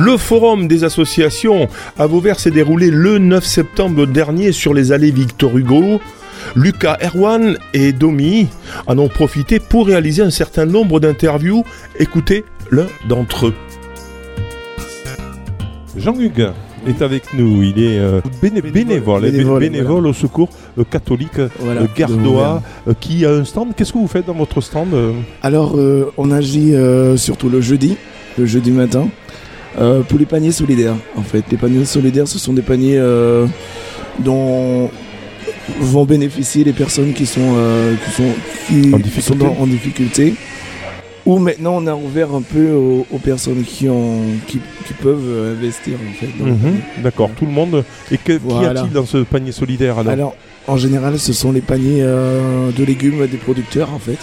Le forum des associations à Vauvert s'est déroulé le 9 septembre dernier sur les allées Victor Hugo. Lucas Erwan et Domi en ont profité pour réaliser un certain nombre d'interviews. Écoutez l'un d'entre eux. Jean-Hugues est avec nous. Il est euh, béné- bénévole, Bénévole, bénévole au secours euh, catholique euh, Voilà, gardois euh, qui a un stand. Qu'est-ce que vous faites dans votre stand euh Alors, euh, on agit euh, surtout le jeudi, le jeudi matin, euh, pour les paniers solidaires. En fait, les paniers solidaires, ce sont des paniers euh, dont vont bénéficier les personnes qui sont, euh, qui sont, qui En difficulté. sont dans- en difficulté. Ou maintenant, on a ouvert un peu aux, aux personnes qui, ont, qui, qui peuvent investir en fait. Mhm. D'accord, tout le monde. Et que- qu'y a-t-il dans ce panier solidaire alors, Alors, en général, ce sont les paniers de légumes des producteurs, en fait.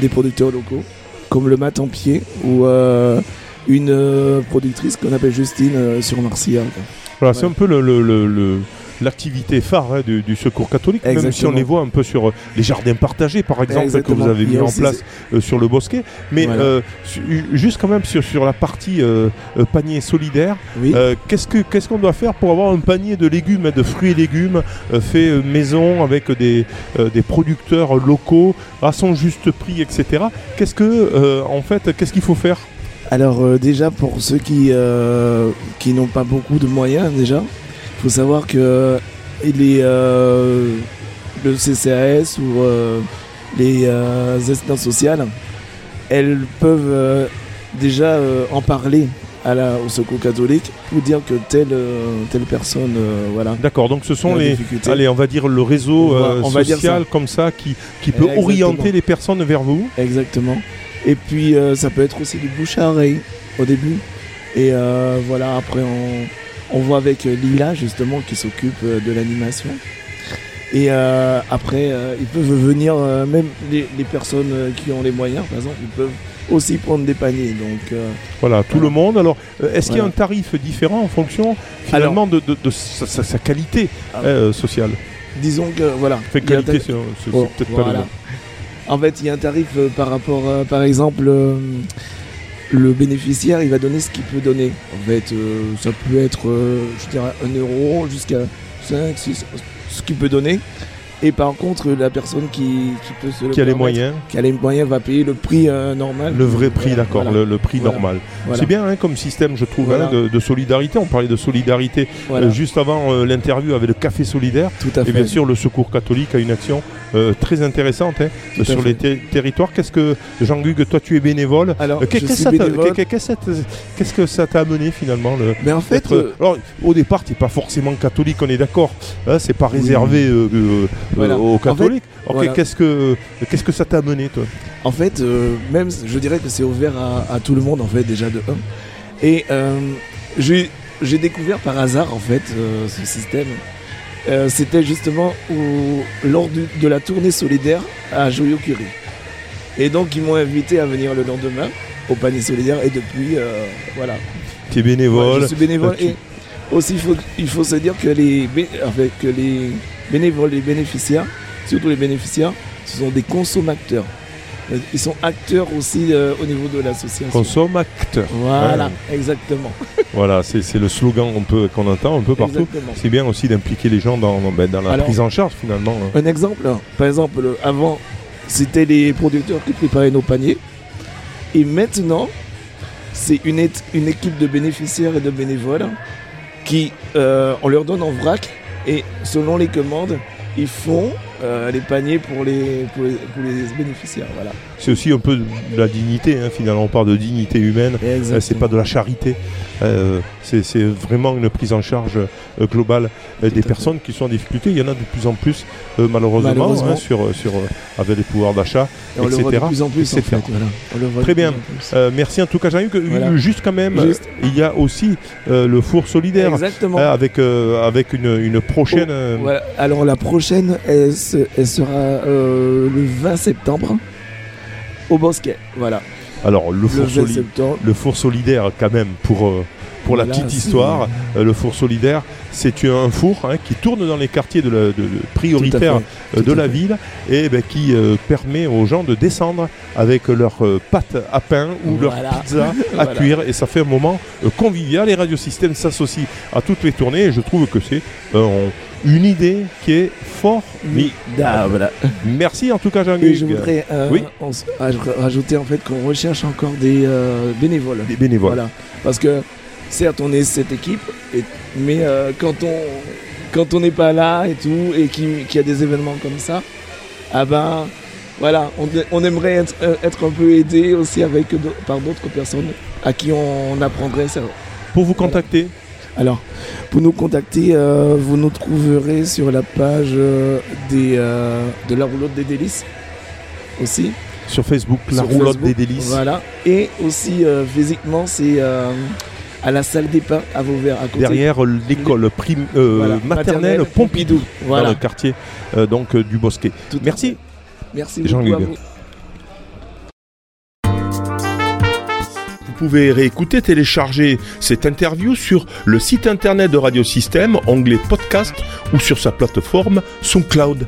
Des producteurs locaux, comme le mat en pied ou une euh, productrice qu'on appelle Justine euh, sur Marcia. quoi. Voilà, c'est un peu le, le- le- le- l'activité phare hein, du, du secours catholique, même si on les voit un peu sur euh, les jardins partagés, par exemple, Exactement. que vous avez mis en place euh, sur le bosquet. Mais Voilà. euh, su- juste quand même sur, sur la partie panier solidaire, Oui. qu'est-ce que qu'est-ce qu'on doit faire pour avoir un panier de légumes, hein, de fruits et légumes fait maison avec des, des producteurs locaux à son juste prix, etc. Qu'est-ce que en fait, qu'est-ce qu'il faut faire? Alors, euh, déjà, pour ceux qui, euh, qui n'ont pas beaucoup de moyens, déjà, il faut savoir que les, euh, le CCAS ou les assistantes sociales, elles peuvent euh, déjà en parler à la, au secours catholique pour dire que telle, telle personne, voilà, D'accord, donc ce sont les, difficulté. Allez, on va dire le réseau On va- on va dire social comme ça qui, qui peut Exactement. orienter les personnes vers vous. Exactement. Et puis euh, ça peut être aussi du bouche à oreille au début. Et euh, voilà, après on, on voit avec euh, Lila justement qui s'occupe de l'animation. Et euh, après, euh, ils peuvent venir, euh, même les, les personnes qui ont les moyens, par exemple, ils peuvent aussi prendre des paniers. Donc Voilà, tout le monde. Alors, est-ce qu'il y a un tarif différent en fonction finalement de, de- de sa, sa- sa qualité Ah. sociale? Disons que voilà. Fait qualité, c'est c'est peut-être pas le. En fait, il y a un tarif euh, par rapport, euh, par exemple, euh, le bénéficiaire, il va donner ce qu'il peut donner. En fait, euh, ça peut être, je dirais, 1 euro jusqu'à 5, 6, ce qu'il peut donner. Et par contre, la personne qui, qui peut se le Qui a les moyens, qui a les moyens, va payer le prix euh, normal. le vrai prix, Voilà, d'accord, voilà, le, le prix Voilà. normal. C'est bien hein, comme système, je trouve, hein, de, de solidarité. On parlait de solidarité euh, juste avant euh, l'interview avec le Café Solidaire. tout à fait. Et bien sûr, le Secours catholique a une action très intéressante hein, sur les ter- territoires. Qu'est-ce que, Jean-Hugues, toi tu es bénévole Qu'est-ce que ça t'a- amené finalement le, Mais en fait, alors, au départ, tu n'es pas forcément catholique, on est d'accord. C'est pas réservé Voilà. euh, aux En fait, catholiques. Voilà. qu'est-ce que qu'est-ce que ça t'a amené, toi En fait, euh, même, je dirais que c'est ouvert à, à tout le monde, en fait, déjà de 1. Et euh, j'ai j'ai découvert par hasard, en fait, euh, ce système. Euh, C'était justement au- lors du- de la tournée solidaire à Joyeux-Curie. Et donc, ils m'ont invité à venir le lendemain au panier solidaire. Et depuis, euh, voilà. Tu es Ouais, bénévole. je suis bénévole. tu- Et aussi, il faut, il faut se dire que les, bé- en fait, que les bénévoles, les bénéficiaires, surtout les bénéficiaires, ce sont des consommateurs. Ils sont acteurs aussi euh, au niveau de l'association. Consomme acte. Voilà, exactement. Voilà, c'est le slogan qu'on entend un peu partout. C'est bien aussi d'impliquer les gens dans, dans- ben, dans la Alors- prise en charge finalement. hein. Un exemple, par exemple, avant, c'était les producteurs qui préparaient nos paniers. Et maintenant, c'est une, une équipe de bénéficiaires et de bénévoles qui, euh, on leur donne en vrac et selon les commandes, ils font euh, les paniers pour les, pour les, pour les bénéficiaires. Voilà. C'est aussi un peu de la dignité, hein, finalement. On parle de dignité humaine. Euh, c'est pas de la charité. Euh, c'est vraiment une prise en charge euh, globale des personnes qui sont en difficulté. Il y en a de plus en plus, euh, malheureusement, Malheureusement. hein, sur, sur, avec les pouvoirs d'achat. Et on le voit etc., de plus en plus. en etc. fait, voilà. On le voit Très plus bien. en plus. Merci en tout cas, Jean-Hugues. Voilà. Juste quand même, Juste. il y a aussi le four solidaire hein, avec, avec une, une prochaine. Oh, Voilà. Alors la prochaine, elle sera euh, le 20 septembre au Bosquet. Voilà. Alors, le Le four, 20 soli- septembre. le four solidaire, quand même, pour, euh, pour la petite histoire, euh, le four solidaire, c'est un four hein, qui tourne dans les quartiers de la- de- de- prioritaires fait, de la fait. ville et ben, qui euh, permet aux gens de descendre avec leur euh, pâte à pain ou leur pizza à Voilà. cuire et ça fait un moment euh, convivial. Les radiosystèmes s'associent à toutes les tournées et je trouve que c'est une idée qui est fort. Mais Ah, merci en tout cas Jean Et je voudrais euh, Oui. aj- rajouter en fait qu'on recherche encore des euh, bénévoles. des bénévoles. Voilà. Parce que certes on est cette équipe, et- mais euh, quand on quand on n'est pas là et tout, et qu'il y a des événements comme ça, ah ben voilà, on, on aimerait être, être un peu aidé aussi avec par d'autres personnes à qui on, apprendrait ça. Pour vous contacter, Alors, pour nous contacter, euh, vous nous trouverez sur la page euh, des, euh, de la roulotte des délices aussi. sur Facebook, la Sur roulotte Facebook, des délices. Voilà. Et aussi, physiquement, c'est à la salle des pains à Vauvert, à côté. Derrière l'école Voilà, maternelle Pompidou, dans Voilà. le quartier donc du Bosquet. Tout Merci. Merci beaucoup à. Vous pouvez réécouter, télécharger cette interview sur le site internet de Radiosystème, onglet podcast ou sur sa plateforme SoundCloud.